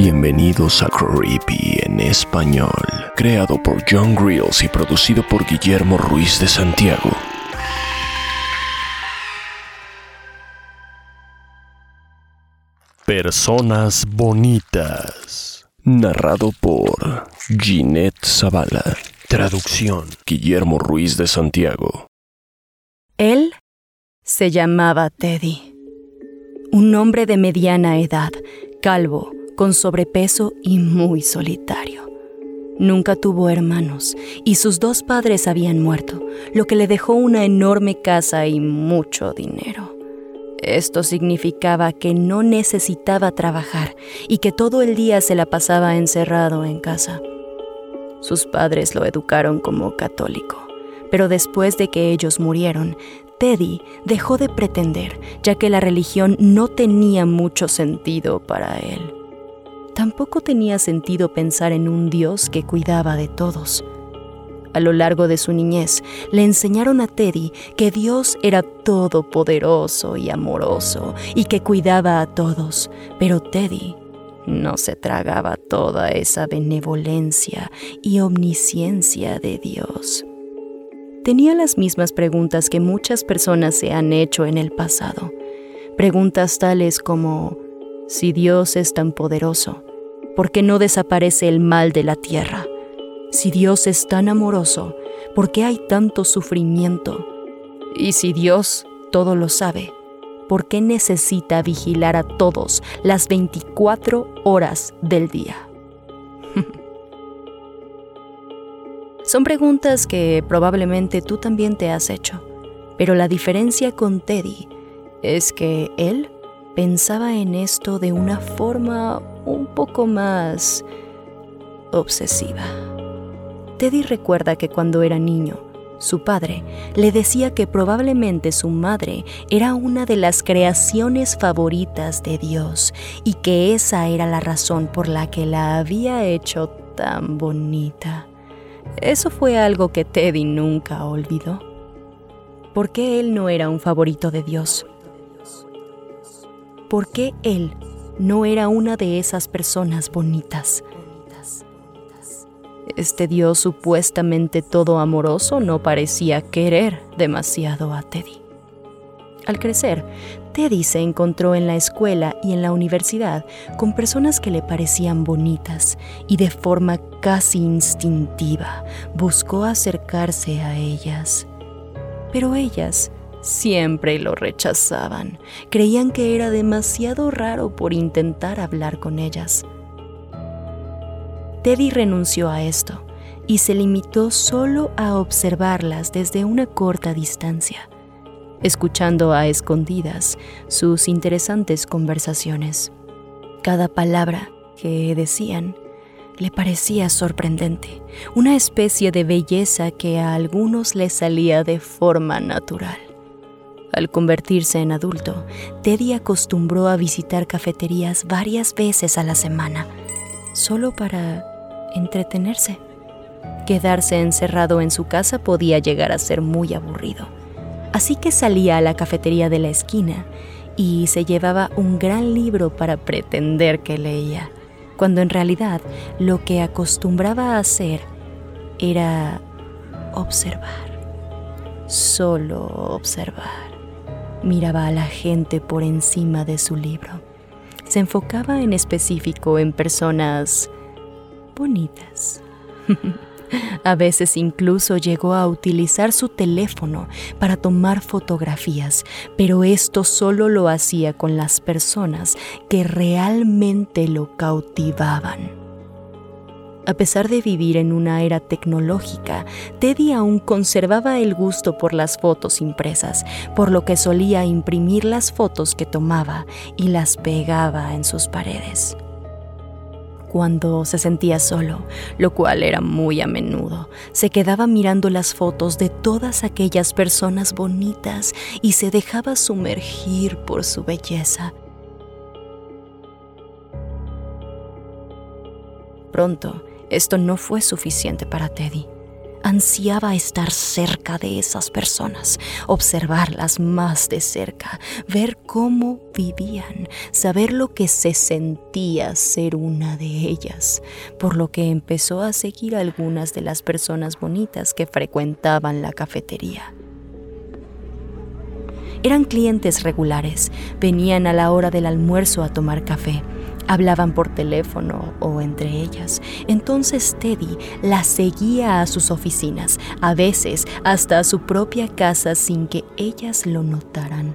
Bienvenidos a Creepy en español, creado por John Grills y producido por Guillermo Ruiz de Santiago. Personas bonitas. Narrado por Ginette Zavala. Traducción Guillermo Ruiz de Santiago. Él se llamaba Teddy. Un hombre de mediana edad, calvo, con sobrepeso y muy solitario. Nunca tuvo hermanos y sus dos padres habían muerto, lo que le dejó una enorme casa y mucho dinero. Esto significaba que no necesitaba trabajar y que todo el día se la pasaba encerrado en casa. Sus padres lo educaron como católico, pero después de que ellos murieron, Teddy dejó de pretender, ya que la religión no tenía mucho sentido para él. Tampoco tenía sentido pensar en un Dios que cuidaba de todos. A lo largo de su niñez, le enseñaron a Teddy que Dios era todopoderoso y amoroso y que cuidaba a todos, pero Teddy no se tragaba toda esa benevolencia y omnisciencia de Dios. Tenía las mismas preguntas que muchas personas se han hecho en el pasado. Preguntas tales como, si Dios es tan poderoso, ¿por qué no desaparece el mal de la tierra? Si Dios es tan amoroso, ¿por qué hay tanto sufrimiento? Y si Dios todo lo sabe, ¿por qué necesita vigilar a todos las 24 horas del día? Son preguntas que probablemente tú también te has hecho, pero la diferencia con Teddy es que él pensaba en esto de una forma un poco más obsesiva. Teddy recuerda que cuando era niño, su padre le decía que probablemente su madre era una de las creaciones favoritas de Dios y que esa era la razón por la que la había hecho tan bonita. Eso fue algo que Teddy nunca olvidó. ¿Por qué él no era un favorito de Dios? ¿Por qué él no era una de esas personas bonitas? Este Dios supuestamente todo amoroso no parecía querer demasiado a Teddy. Al crecer, Teddy se encontró en la escuela y en la universidad con personas que le parecían bonitas y de forma casi instintiva buscó acercarse a ellas. Pero ellas siempre lo rechazaban, creían que era demasiado raro por intentar hablar con ellas. Teddy renunció a esto y se limitó solo a observarlas desde una corta distancia, escuchando a escondidas sus interesantes conversaciones. Cada palabra que decían le parecía sorprendente, una especie de belleza que a algunos les salía de forma natural. Al convertirse en adulto, Teddy acostumbró a visitar cafeterías varias veces a la semana, solo para entretenerse. Quedarse encerrado en su casa podía llegar a ser muy aburrido. Así que salía a la cafetería de la esquina y se llevaba un gran libro para pretender que leía, cuando en realidad lo que acostumbraba a hacer era observar, solo observar. Miraba a la gente por encima de su libro. Se enfocaba en específico en personas bonitas. A veces incluso llegó a utilizar su teléfono para tomar fotografías, pero esto solo lo hacía con las personas que realmente lo cautivaban. A pesar de vivir en una era tecnológica, Teddy aún conservaba el gusto por las fotos impresas, por lo que solía imprimir las fotos que tomaba y las pegaba en sus paredes. Cuando se sentía solo, lo cual era muy a menudo, se quedaba mirando las fotos de todas aquellas personas bonitas y se dejaba sumergir por su belleza. Pronto, esto no fue suficiente para Teddy. Ansiaba estar cerca de esas personas, observarlas más de cerca, ver cómo vivían, saber lo que se sentía ser una de ellas, por lo que empezó a seguir a algunas de las personas bonitas que frecuentaban la cafetería. Eran clientes regulares, venían a la hora del almuerzo a tomar café Hablaban por teléfono o entre ellas. Entonces Teddy las seguía a sus oficinas, a veces hasta a su propia casa sin que ellas lo notaran.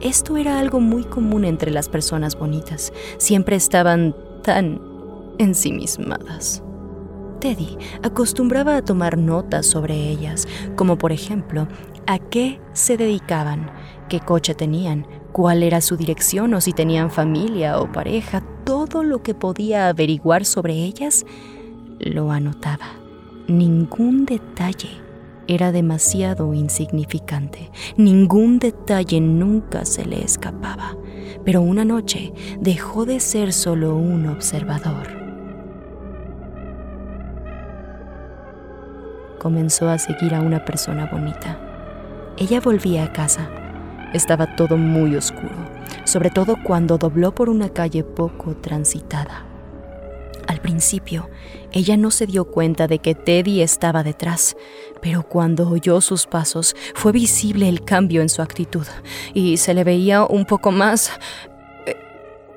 Esto era algo muy común entre las personas bonitas. Siempre estaban tan ensimismadas. Teddy acostumbraba a tomar notas sobre ellas, como por ejemplo, a qué se dedicaban, qué coche tenían, cuál era su dirección o si tenían familia o pareja, todo lo que podía averiguar sobre ellas, lo anotaba. Ningún detalle era demasiado insignificante, ningún detalle nunca se le escapaba, pero una noche dejó de ser solo un observador. Comenzó a seguir a una persona bonita. Ella volvía a casa estaba todo muy oscuro, sobre todo cuando dobló por una calle poco transitada. Al principio, ella no se dio cuenta de que Teddy estaba detrás, pero cuando oyó sus pasos fue visible el cambio en su actitud y se le veía un poco más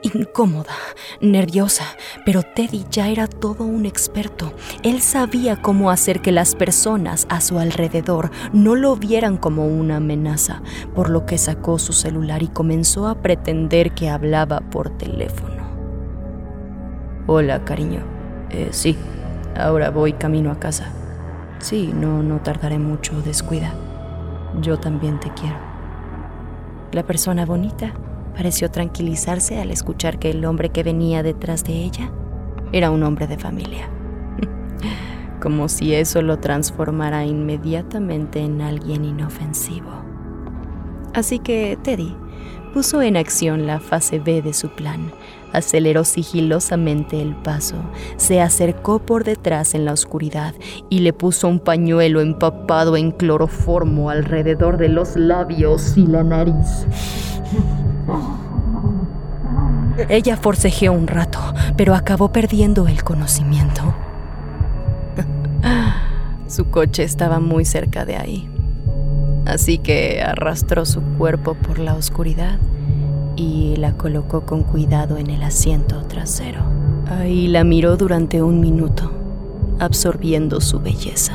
incómoda, nerviosa, pero Teddy ya era todo un experto. Él sabía cómo hacer que las personas a su alrededor no lo vieran como una amenaza, por lo que sacó su celular y comenzó a pretender que hablaba por teléfono. Hola, cariño. Eh, sí, ahora voy camino a casa. Sí, no, no tardaré mucho, descuida. Yo también te quiero. La persona bonita pareció tranquilizarse al escuchar que el hombre que venía detrás de ella era un hombre de familia. Como si eso lo transformara inmediatamente en alguien inofensivo. Así que Teddy puso en acción la fase B de su plan. Aceleró sigilosamente el paso, se acercó por detrás en la oscuridad y le puso un pañuelo empapado en cloroformo alrededor de los labios y la nariz. Ella forcejeó un rato, pero acabó perdiendo el conocimiento. Su coche estaba muy cerca de ahí, así que arrastró su cuerpo por la oscuridad y la colocó con cuidado en el asiento trasero. Ahí la miró durante un minuto, absorbiendo su belleza,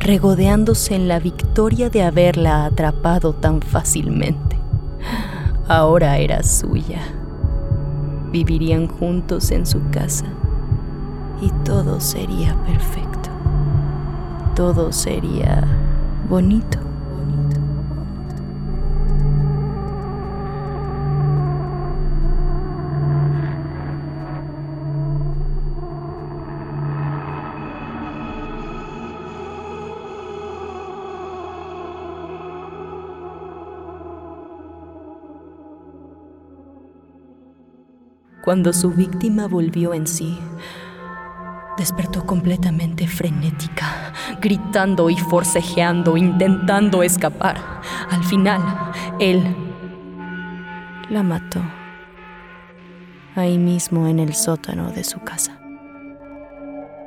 regodeándose en la victoria de haberla atrapado tan fácilmente. Ahora era suya vivirían juntos en su casa y todo sería perfecto. Todo sería bonito. Cuando su víctima volvió en sí, despertó completamente frenética, gritando y forcejeando, intentando escapar. Al final, él la mató ahí mismo en el sótano de su casa.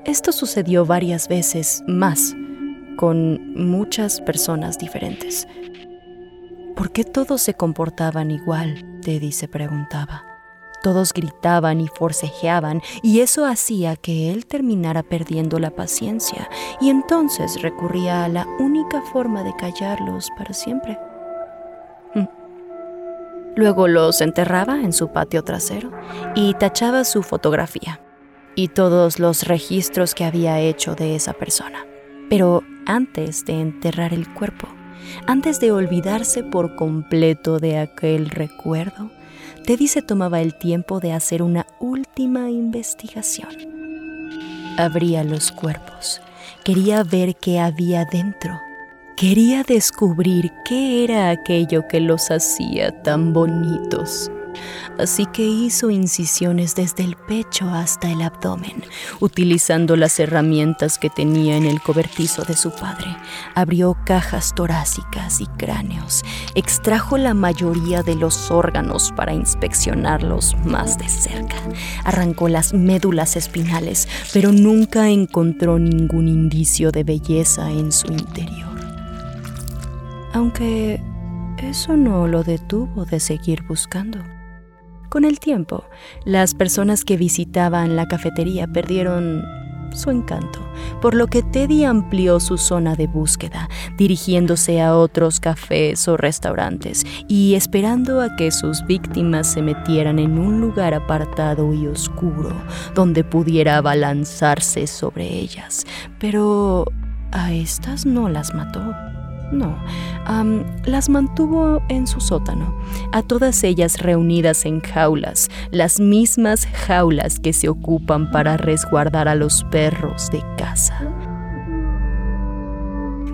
Esto sucedió varias veces más con muchas personas diferentes. ¿Por qué todos se comportaban igual? Teddy se preguntaba. Todos gritaban y forcejeaban y eso hacía que él terminara perdiendo la paciencia y entonces recurría a la única forma de callarlos para siempre. Mm. Luego los enterraba en su patio trasero y tachaba su fotografía. y todos los registros que había hecho de esa persona. Pero antes de enterrar el cuerpo, antes de olvidarse por completo de aquel recuerdo, Teddy se tomaba el tiempo de hacer una última investigación. Abría los cuerpos, quería ver qué había dentro, quería descubrir qué era aquello que los hacía tan bonitos así que hizo incisiones desde el pecho hasta el abdomen, utilizando las herramientas que tenía en el cobertizo de su padre. Abrió cajas torácicas y cráneos, extrajo la mayoría de los órganos para inspeccionarlos más de cerca, arrancó las médulas espinales, pero nunca encontró ningún indicio de belleza en su interior. Aunque eso no lo detuvo de seguir buscando. Con el tiempo, las personas que visitaban la cafetería perdieron su encanto, por lo que Teddy amplió su zona de búsqueda, dirigiéndose a otros cafés o restaurantes y esperando a que sus víctimas se metieran en un lugar apartado y oscuro donde pudiera abalanzarse sobre ellas. Pero a estas no las mató. No, las mantuvo en su sótano, a todas ellas reunidas en jaulas, las mismas jaulas que se ocupan para resguardar a los perros de casa.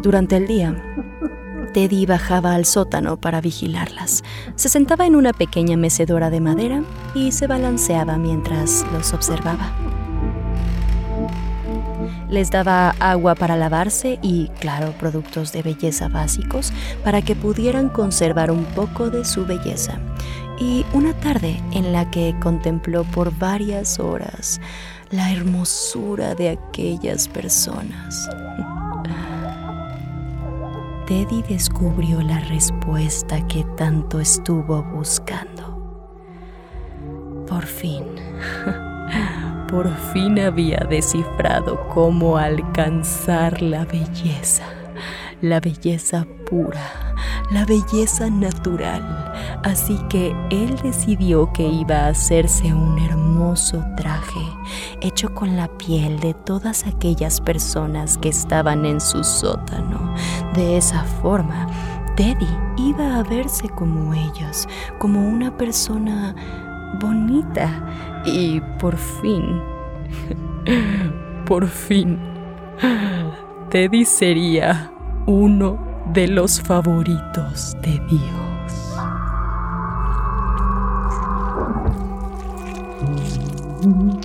Durante el día, Teddy bajaba al sótano para vigilarlas. Se sentaba en una pequeña mecedora de madera y se balanceaba mientras los observaba les daba agua para lavarse y, claro, productos de belleza básicos para que pudieran conservar un poco de su belleza. Y una tarde en la que contempló por varias horas la hermosura de aquellas personas. Teddy descubrió la respuesta que tanto estuvo buscando. Por fin. por fin había descifrado cómo alcanzar la belleza, la belleza pura, la belleza natural. Así que él decidió que iba a hacerse un hermoso traje hecho con la piel de todas aquellas personas que estaban en su sótano. De esa forma, Teddy iba a verse como ellos, como una persona bonita y por fin, por fin, Teddy sería uno de los favoritos de Dios. ¿Te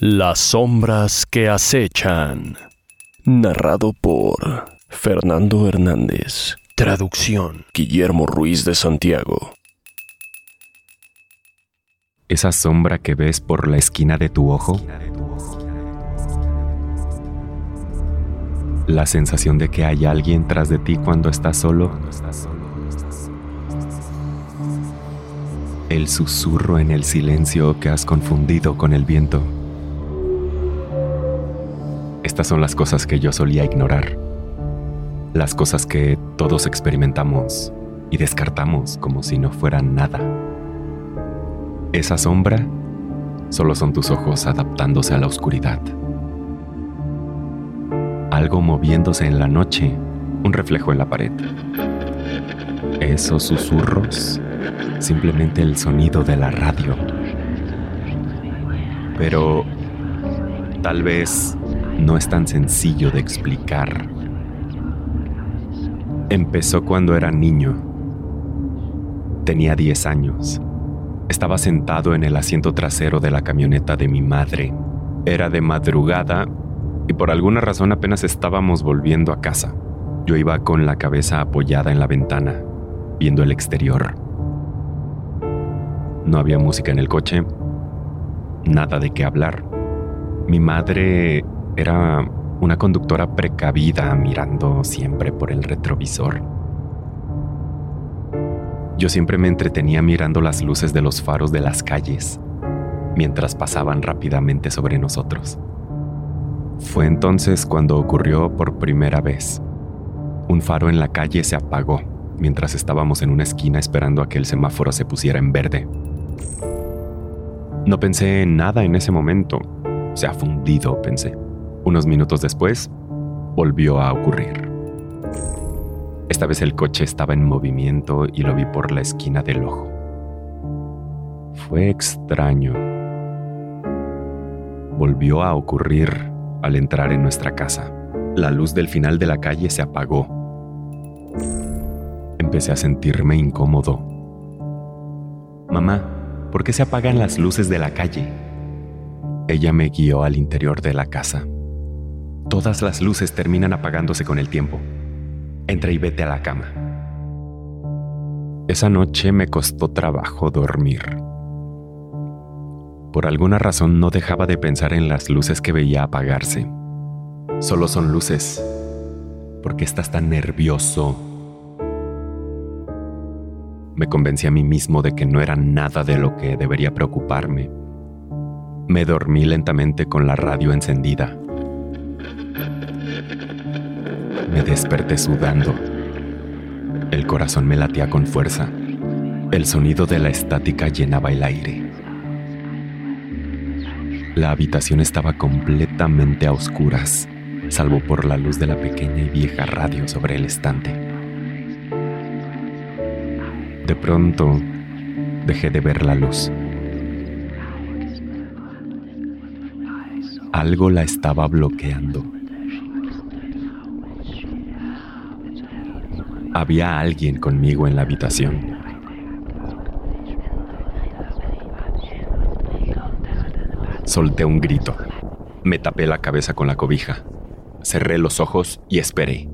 Las sombras que acechan. Narrado por Fernando Hernández. Traducción. Guillermo Ruiz de Santiago. Esa sombra que ves por la esquina de tu ojo. La sensación de que hay alguien tras de ti cuando estás solo. El susurro en el silencio que has confundido con el viento. Estas son las cosas que yo solía ignorar. Las cosas que todos experimentamos y descartamos como si no fueran nada. Esa sombra solo son tus ojos adaptándose a la oscuridad. Algo moviéndose en la noche, un reflejo en la pared. Esos susurros, simplemente el sonido de la radio. Pero tal vez no es tan sencillo de explicar. Empezó cuando era niño. Tenía 10 años. Estaba sentado en el asiento trasero de la camioneta de mi madre. Era de madrugada y por alguna razón apenas estábamos volviendo a casa. Yo iba con la cabeza apoyada en la ventana, viendo el exterior. No había música en el coche, nada de qué hablar. Mi madre era una conductora precavida mirando siempre por el retrovisor. Yo siempre me entretenía mirando las luces de los faros de las calles mientras pasaban rápidamente sobre nosotros. Fue entonces cuando ocurrió por primera vez. Un faro en la calle se apagó mientras estábamos en una esquina esperando a que el semáforo se pusiera en verde. No pensé en nada en ese momento. Se ha fundido, pensé. Unos minutos después, volvió a ocurrir. Esta vez el coche estaba en movimiento y lo vi por la esquina del ojo. Fue extraño. Volvió a ocurrir al entrar en nuestra casa. La luz del final de la calle se apagó. Empecé a sentirme incómodo. Mamá, ¿por qué se apagan las luces de la calle? Ella me guió al interior de la casa. Todas las luces terminan apagándose con el tiempo. Entra y vete a la cama. Esa noche me costó trabajo dormir. Por alguna razón no dejaba de pensar en las luces que veía apagarse. Solo son luces. ¿Por qué estás tan nervioso? Me convencí a mí mismo de que no era nada de lo que debería preocuparme. Me dormí lentamente con la radio encendida. Me desperté sudando. El corazón me latía con fuerza. El sonido de la estática llenaba el aire. La habitación estaba completamente a oscuras, salvo por la luz de la pequeña y vieja radio sobre el estante. De pronto, dejé de ver la luz. Algo la estaba bloqueando. Había alguien conmigo en la habitación. Solté un grito. Me tapé la cabeza con la cobija. Cerré los ojos y esperé.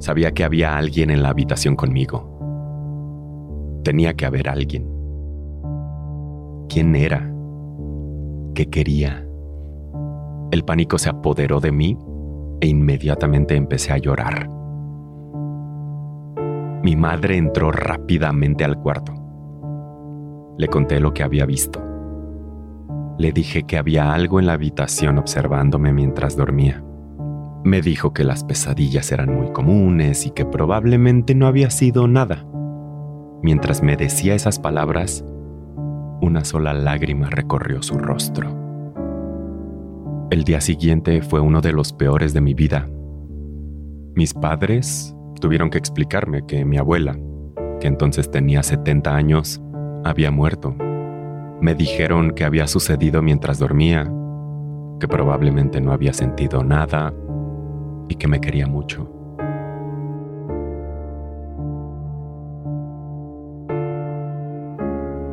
Sabía que había alguien en la habitación conmigo. Tenía que haber alguien. ¿Quién era? ¿Qué quería? El pánico se apoderó de mí e inmediatamente empecé a llorar. Mi madre entró rápidamente al cuarto. Le conté lo que había visto. Le dije que había algo en la habitación observándome mientras dormía. Me dijo que las pesadillas eran muy comunes y que probablemente no había sido nada. Mientras me decía esas palabras, una sola lágrima recorrió su rostro. El día siguiente fue uno de los peores de mi vida. Mis padres tuvieron que explicarme que mi abuela, que entonces tenía 70 años, había muerto. Me dijeron que había sucedido mientras dormía, que probablemente no había sentido nada y que me quería mucho.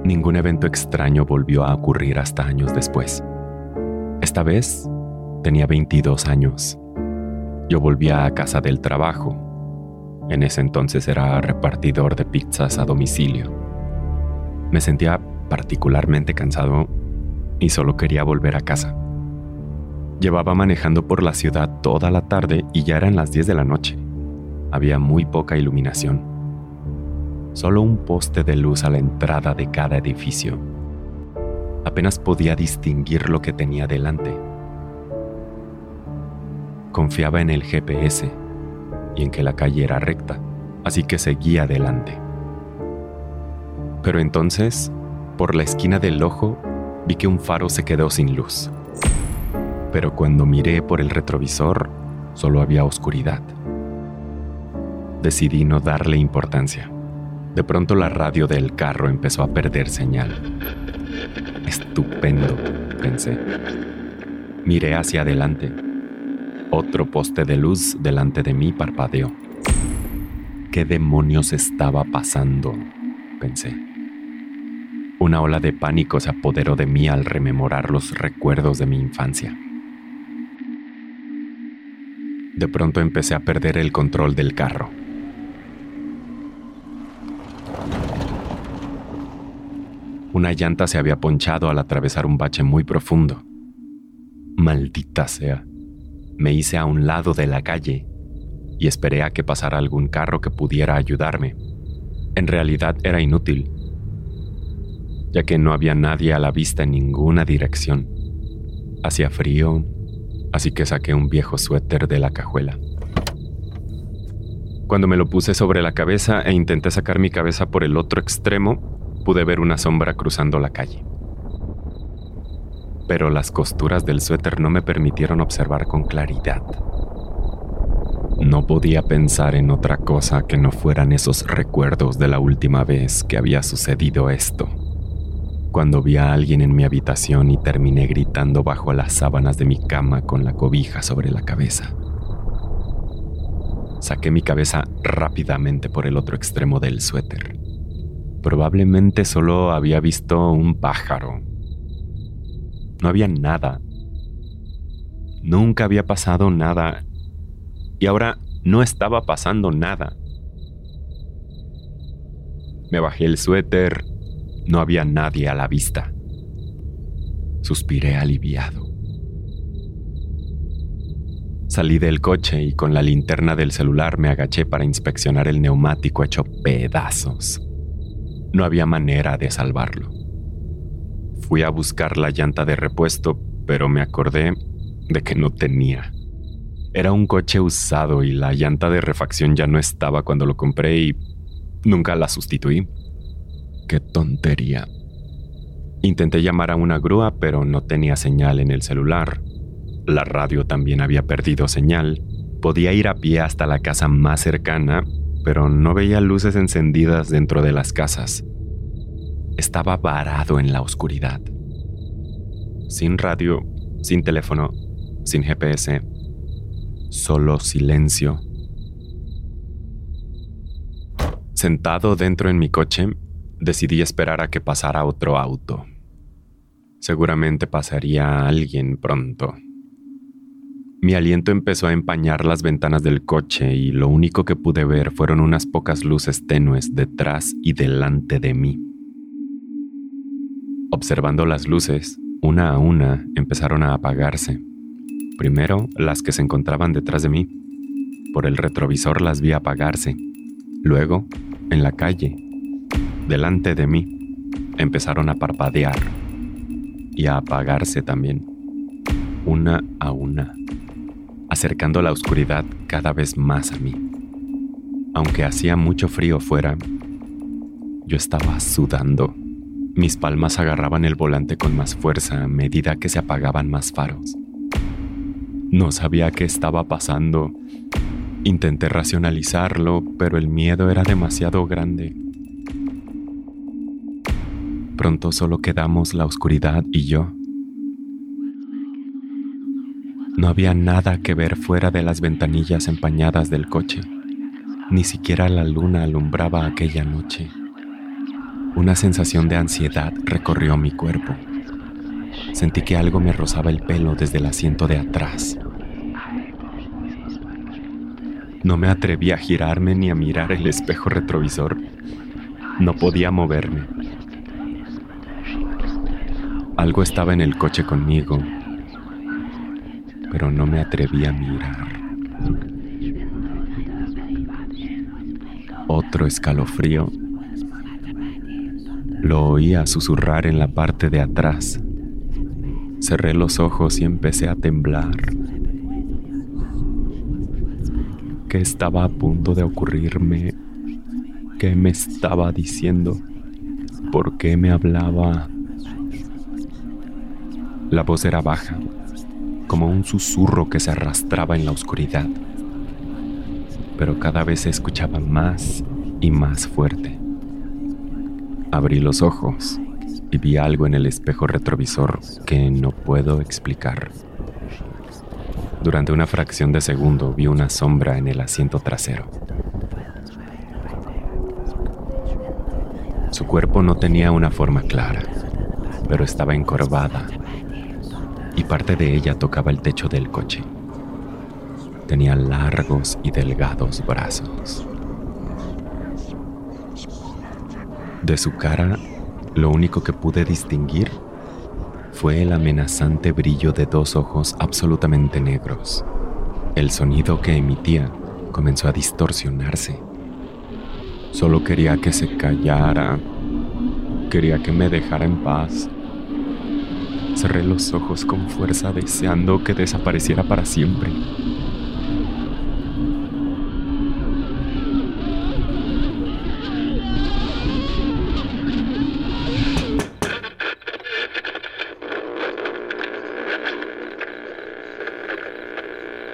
Ningún evento extraño volvió a ocurrir hasta años después. Esta vez tenía 22 años. Yo volvía a casa del trabajo. En ese entonces era repartidor de pizzas a domicilio. Me sentía particularmente cansado y solo quería volver a casa. Llevaba manejando por la ciudad toda la tarde y ya eran las 10 de la noche. Había muy poca iluminación. Solo un poste de luz a la entrada de cada edificio apenas podía distinguir lo que tenía delante. Confiaba en el GPS y en que la calle era recta, así que seguía adelante. Pero entonces, por la esquina del ojo, vi que un faro se quedó sin luz. Pero cuando miré por el retrovisor, solo había oscuridad. Decidí no darle importancia. De pronto la radio del carro empezó a perder señal. Estupendo, pensé. Miré hacia adelante. Otro poste de luz delante de mí parpadeó. ¿Qué demonios estaba pasando? pensé. Una ola de pánico se apoderó de mí al rememorar los recuerdos de mi infancia. De pronto empecé a perder el control del carro. Una llanta se había ponchado al atravesar un bache muy profundo. Maldita sea. Me hice a un lado de la calle y esperé a que pasara algún carro que pudiera ayudarme. En realidad era inútil, ya que no había nadie a la vista en ninguna dirección. Hacía frío, así que saqué un viejo suéter de la cajuela. Cuando me lo puse sobre la cabeza e intenté sacar mi cabeza por el otro extremo, pude ver una sombra cruzando la calle. Pero las costuras del suéter no me permitieron observar con claridad. No podía pensar en otra cosa que no fueran esos recuerdos de la última vez que había sucedido esto. Cuando vi a alguien en mi habitación y terminé gritando bajo las sábanas de mi cama con la cobija sobre la cabeza. Saqué mi cabeza rápidamente por el otro extremo del suéter Probablemente solo había visto un pájaro. No había nada. Nunca había pasado nada. Y ahora no estaba pasando nada. Me bajé el suéter. No había nadie a la vista. Suspiré aliviado. Salí del coche y con la linterna del celular me agaché para inspeccionar el neumático hecho pedazos. No había manera de salvarlo. Fui a buscar la llanta de repuesto, pero me acordé de que no tenía. Era un coche usado y la llanta de refacción ya no estaba cuando lo compré y nunca la sustituí. Qué tontería. Intenté llamar a una grúa, pero no tenía señal en el celular. La radio también había perdido señal. Podía ir a pie hasta la casa más cercana, pero no veía luces encendidas dentro de las casas. Estaba varado en la oscuridad. Sin radio, sin teléfono, sin GPS, solo silencio. Sentado dentro en mi coche, decidí esperar a que pasara otro auto. Seguramente pasaría alguien pronto. Mi aliento empezó a empañar las ventanas del coche y lo único que pude ver fueron unas pocas luces tenues detrás y delante de mí. Observando las luces, una a una empezaron a apagarse. Primero las que se encontraban detrás de mí. Por el retrovisor las vi apagarse. Luego, en la calle, delante de mí, empezaron a parpadear y a apagarse también, una a una acercando la oscuridad cada vez más a mí. Aunque hacía mucho frío fuera, yo estaba sudando. Mis palmas agarraban el volante con más fuerza a medida que se apagaban más faros. No sabía qué estaba pasando. Intenté racionalizarlo, pero el miedo era demasiado grande. Pronto solo quedamos la oscuridad y yo. No había nada que ver fuera de las ventanillas empañadas del coche. Ni siquiera la luna alumbraba aquella noche. Una sensación de ansiedad recorrió mi cuerpo. Sentí que algo me rozaba el pelo desde el asiento de atrás. No me atreví a girarme ni a mirar el espejo retrovisor. No podía moverme. Algo estaba en el coche conmigo pero no me atreví a mirar. Otro escalofrío. Lo oía susurrar en la parte de atrás. Cerré los ojos y empecé a temblar. ¿Qué estaba a punto de ocurrirme? ¿Qué me estaba diciendo? ¿Por qué me hablaba? La voz era baja, como un susurro que se arrastraba en la oscuridad, pero cada vez se escuchaba más y más fuerte. Abrí los ojos y vi algo en el espejo retrovisor que no puedo explicar. Durante una fracción de segundo vi una sombra en el asiento trasero. Su cuerpo no tenía una forma clara, pero estaba encorvada parte de ella tocaba el techo del coche. Tenía largos y delgados brazos. De su cara, lo único que pude distinguir fue el amenazante brillo de dos ojos absolutamente negros. El sonido que emitía comenzó a distorsionarse. Solo quería que se callara. Quería que me dejara en paz. Cerré los ojos con fuerza deseando que desapareciera para siempre.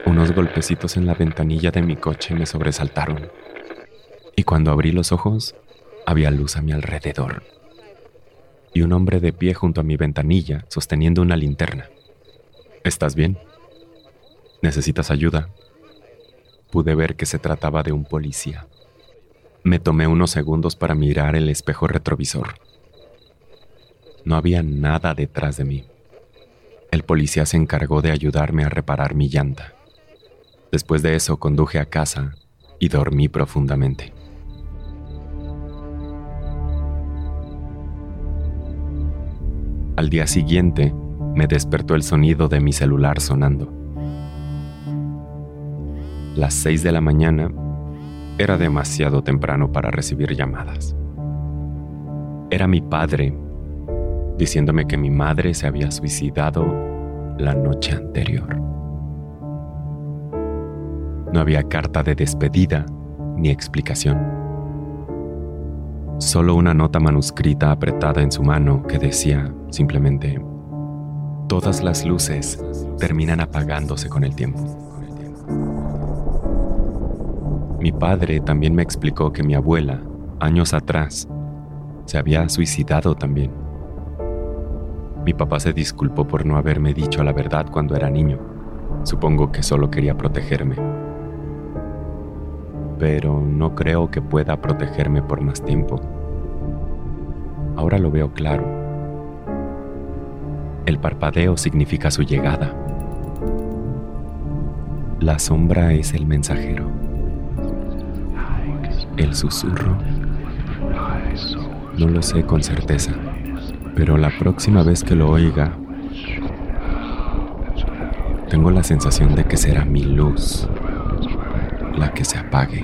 Unos golpecitos en la ventanilla de mi coche me sobresaltaron. Y cuando abrí los ojos, había luz a mi alrededor. Y un hombre de pie junto a mi ventanilla, sosteniendo una linterna. ¿Estás bien? ¿Necesitas ayuda? Pude ver que se trataba de un policía. Me tomé unos segundos para mirar el espejo retrovisor. No había nada detrás de mí. El policía se encargó de ayudarme a reparar mi llanta. Después de eso conduje a casa y dormí profundamente. Al día siguiente me despertó el sonido de mi celular sonando. Las seis de la mañana era demasiado temprano para recibir llamadas. Era mi padre diciéndome que mi madre se había suicidado la noche anterior. No había carta de despedida ni explicación. Solo una nota manuscrita apretada en su mano que decía simplemente, todas las luces terminan apagándose con el tiempo. Mi padre también me explicó que mi abuela, años atrás, se había suicidado también. Mi papá se disculpó por no haberme dicho la verdad cuando era niño. Supongo que solo quería protegerme pero no creo que pueda protegerme por más tiempo. Ahora lo veo claro. El parpadeo significa su llegada. La sombra es el mensajero. El susurro. No lo sé con certeza, pero la próxima vez que lo oiga, tengo la sensación de que será mi luz la que se apague.